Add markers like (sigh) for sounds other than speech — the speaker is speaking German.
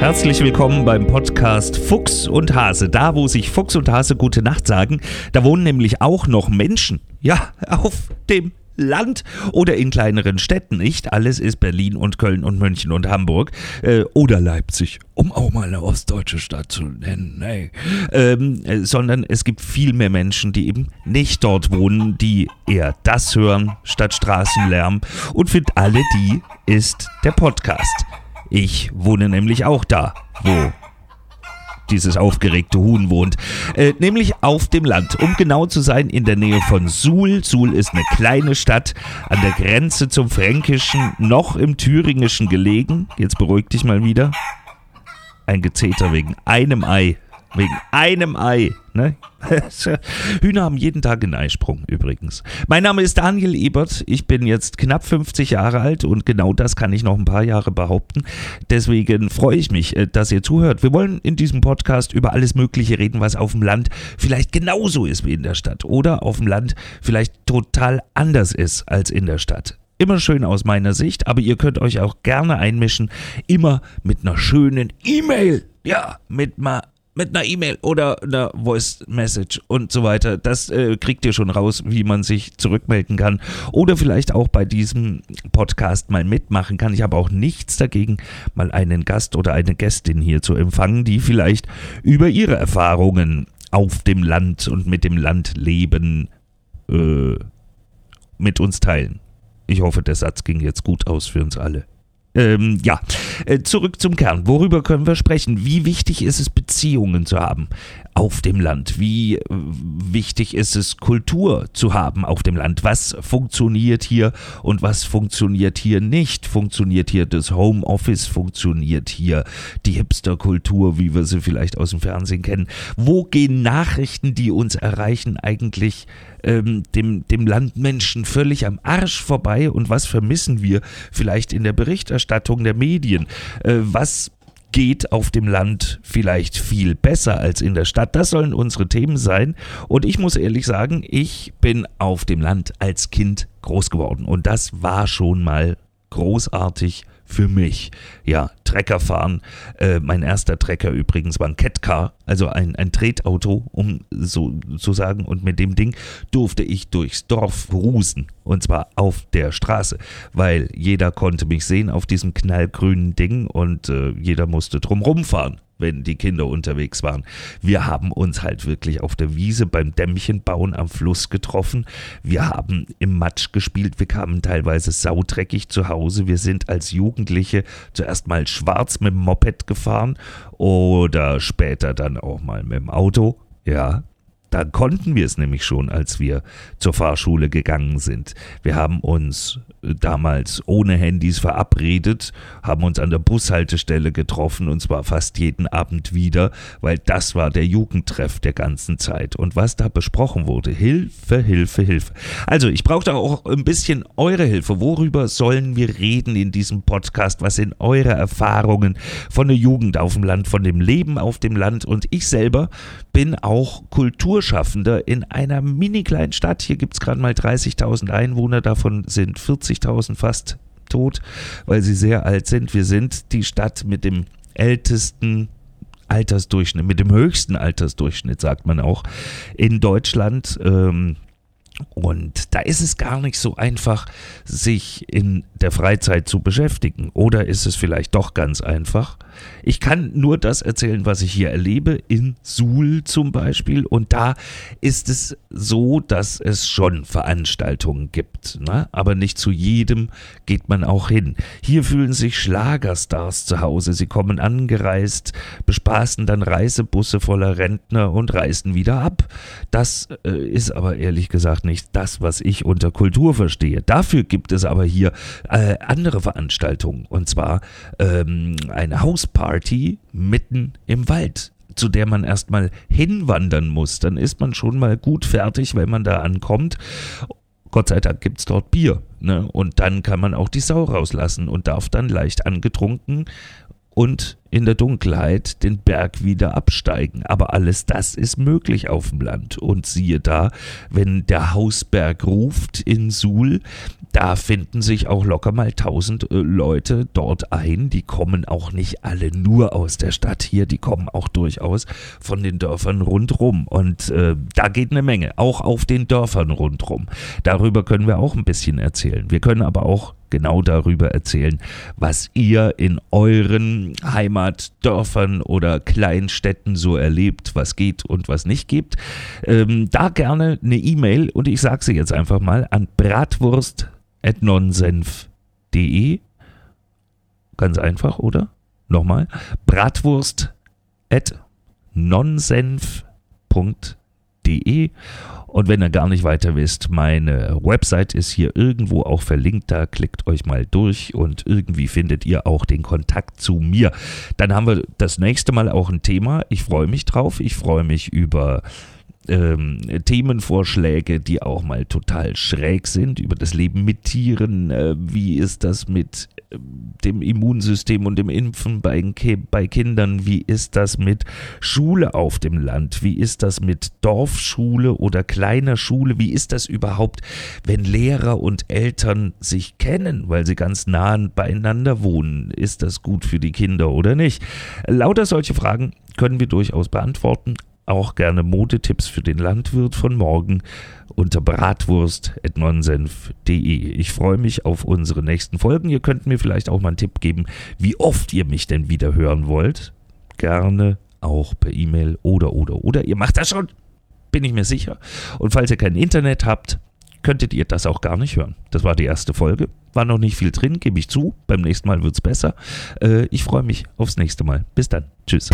Herzlich willkommen beim Podcast Fuchs und Hase. Da, wo sich Fuchs und Hase gute Nacht sagen, da wohnen nämlich auch noch Menschen. Ja, auf dem Land oder in kleineren Städten. Nicht alles ist Berlin und Köln und München und Hamburg äh, oder Leipzig, um auch mal eine ostdeutsche Stadt zu nennen. Nee. Ähm, äh, sondern es gibt viel mehr Menschen, die eben nicht dort wohnen, die eher das hören statt Straßenlärm. Und für alle die ist der Podcast. Ich wohne nämlich auch da, wo dieses aufgeregte Huhn wohnt. Äh, nämlich auf dem Land. Um genau zu sein, in der Nähe von Suhl. Suhl ist eine kleine Stadt an der Grenze zum Fränkischen, noch im Thüringischen gelegen. Jetzt beruhig dich mal wieder. Ein Gezeter wegen einem Ei. Wegen einem Ei. Ne? (laughs) Hühner haben jeden Tag einen Eisprung übrigens. Mein Name ist Daniel Ebert. Ich bin jetzt knapp 50 Jahre alt und genau das kann ich noch ein paar Jahre behaupten. Deswegen freue ich mich, äh, dass ihr zuhört. Wir wollen in diesem Podcast über alles Mögliche reden, was auf dem Land vielleicht genauso ist wie in der Stadt oder auf dem Land vielleicht total anders ist als in der Stadt. Immer schön aus meiner Sicht, aber ihr könnt euch auch gerne einmischen, immer mit einer schönen E-Mail. Ja, mit mal mit einer E-Mail oder einer Voice Message und so weiter. Das äh, kriegt ihr schon raus, wie man sich zurückmelden kann. Oder vielleicht auch bei diesem Podcast mal mitmachen kann. Ich habe auch nichts dagegen, mal einen Gast oder eine Gästin hier zu empfangen, die vielleicht über ihre Erfahrungen auf dem Land und mit dem Landleben äh, mit uns teilen. Ich hoffe, der Satz ging jetzt gut aus für uns alle. Ähm, ja, äh, zurück zum Kern. Worüber können wir sprechen? Wie wichtig ist es, Beziehungen zu haben auf dem Land? Wie äh, wichtig ist es, Kultur zu haben auf dem Land? Was funktioniert hier und was funktioniert hier nicht? Funktioniert hier das Homeoffice? Funktioniert hier die Hipsterkultur, wie wir sie vielleicht aus dem Fernsehen kennen? Wo gehen Nachrichten, die uns erreichen, eigentlich ähm, dem, dem Landmenschen völlig am Arsch vorbei und was vermissen wir vielleicht in der Berichterstattung der Medien? Äh, was geht auf dem Land vielleicht viel besser als in der Stadt. Das sollen unsere Themen sein. Und ich muss ehrlich sagen, ich bin auf dem Land als Kind groß geworden. Und das war schon mal großartig für mich. Ja, Trecker fahren. Äh, mein erster Trecker übrigens war ein Catcar, also ein, ein Tretauto, um so zu sagen. Und mit dem Ding durfte ich durchs Dorf rusen. Und zwar auf der Straße, weil jeder konnte mich sehen auf diesem knallgrünen Ding und äh, jeder musste drum rumfahren wenn die Kinder unterwegs waren. Wir haben uns halt wirklich auf der Wiese beim Dämmchenbauen am Fluss getroffen. Wir haben im Matsch gespielt. Wir kamen teilweise saudreckig zu Hause. Wir sind als Jugendliche zuerst mal schwarz mit dem Moped gefahren oder später dann auch mal mit dem Auto. Ja, da konnten wir es nämlich schon, als wir zur Fahrschule gegangen sind. Wir haben uns äh, damals ohne Handys verabredet, haben uns an der Bushaltestelle getroffen und zwar fast jeden Abend wieder, weil das war der Jugendtreff der ganzen Zeit. Und was da besprochen wurde, Hilfe, Hilfe, Hilfe. Also ich brauchte auch ein bisschen eure Hilfe. Worüber sollen wir reden in diesem Podcast? Was sind eure Erfahrungen von der Jugend auf dem Land, von dem Leben auf dem Land? Und ich selber bin auch Kultur Kulturschaffender in einer mini kleinen Stadt. Hier gibt es gerade mal 30.000 Einwohner, davon sind 40.000 fast tot, weil sie sehr alt sind. Wir sind die Stadt mit dem ältesten Altersdurchschnitt, mit dem höchsten Altersdurchschnitt, sagt man auch, in Deutschland. Ähm, und da ist es gar nicht so einfach, sich in der Freizeit zu beschäftigen. Oder ist es vielleicht doch ganz einfach? Ich kann nur das erzählen, was ich hier erlebe, in Suhl zum Beispiel. Und da ist es so, dass es schon Veranstaltungen gibt. Ne? Aber nicht zu jedem geht man auch hin. Hier fühlen sich Schlagerstars zu Hause. Sie kommen angereist, bespaßen dann Reisebusse voller Rentner und reisen wieder ab. Das äh, ist aber ehrlich gesagt nicht das, was ich unter Kultur verstehe. Dafür gibt es aber hier äh, andere Veranstaltungen. Und zwar ähm, eine Hausparty mitten im Wald zu der man erstmal hinwandern muss. Dann ist man schon mal gut fertig, wenn man da ankommt. Gott sei Dank gibt es dort Bier. Ne? Und dann kann man auch die Sau rauslassen und darf dann leicht angetrunken und in der Dunkelheit den Berg wieder absteigen. Aber alles das ist möglich auf dem Land. Und siehe da, wenn der Hausberg ruft in Suhl, da finden sich auch locker mal tausend äh, Leute dort ein. Die kommen auch nicht alle nur aus der Stadt hier, die kommen auch durchaus von den Dörfern rundrum. Und äh, da geht eine Menge, auch auf den Dörfern rundrum. Darüber können wir auch ein bisschen erzählen. Wir können aber auch genau darüber erzählen, was ihr in euren Heimatdörfern oder Kleinstädten so erlebt, was geht und was nicht gibt. Ähm, da gerne eine E-Mail und ich sage sie jetzt einfach mal an bratwurst.nonsenf.de. Ganz einfach, oder? Nochmal. Bratwurst.nonsenf.de und wenn ihr gar nicht weiter wisst, meine Website ist hier irgendwo auch verlinkt. Da klickt euch mal durch und irgendwie findet ihr auch den Kontakt zu mir. Dann haben wir das nächste Mal auch ein Thema. Ich freue mich drauf. Ich freue mich über ähm, Themenvorschläge, die auch mal total schräg sind, über das Leben mit Tieren. Äh, wie ist das mit dem Immunsystem und dem Impfen bei, bei Kindern? Wie ist das mit Schule auf dem Land? Wie ist das mit Dorfschule oder kleiner Schule? Wie ist das überhaupt, wenn Lehrer und Eltern sich kennen, weil sie ganz nah beieinander wohnen? Ist das gut für die Kinder oder nicht? Lauter solche Fragen können wir durchaus beantworten, auch gerne Modetipps für den Landwirt von morgen unter bratwurst.nonsenf.de. Ich freue mich auf unsere nächsten Folgen. Ihr könnt mir vielleicht auch mal einen Tipp geben, wie oft ihr mich denn wieder hören wollt. Gerne auch per E-Mail oder, oder, oder. Ihr macht das schon, bin ich mir sicher. Und falls ihr kein Internet habt, könntet ihr das auch gar nicht hören. Das war die erste Folge. War noch nicht viel drin, gebe ich zu. Beim nächsten Mal wird es besser. Äh, ich freue mich aufs nächste Mal. Bis dann. Tschüss.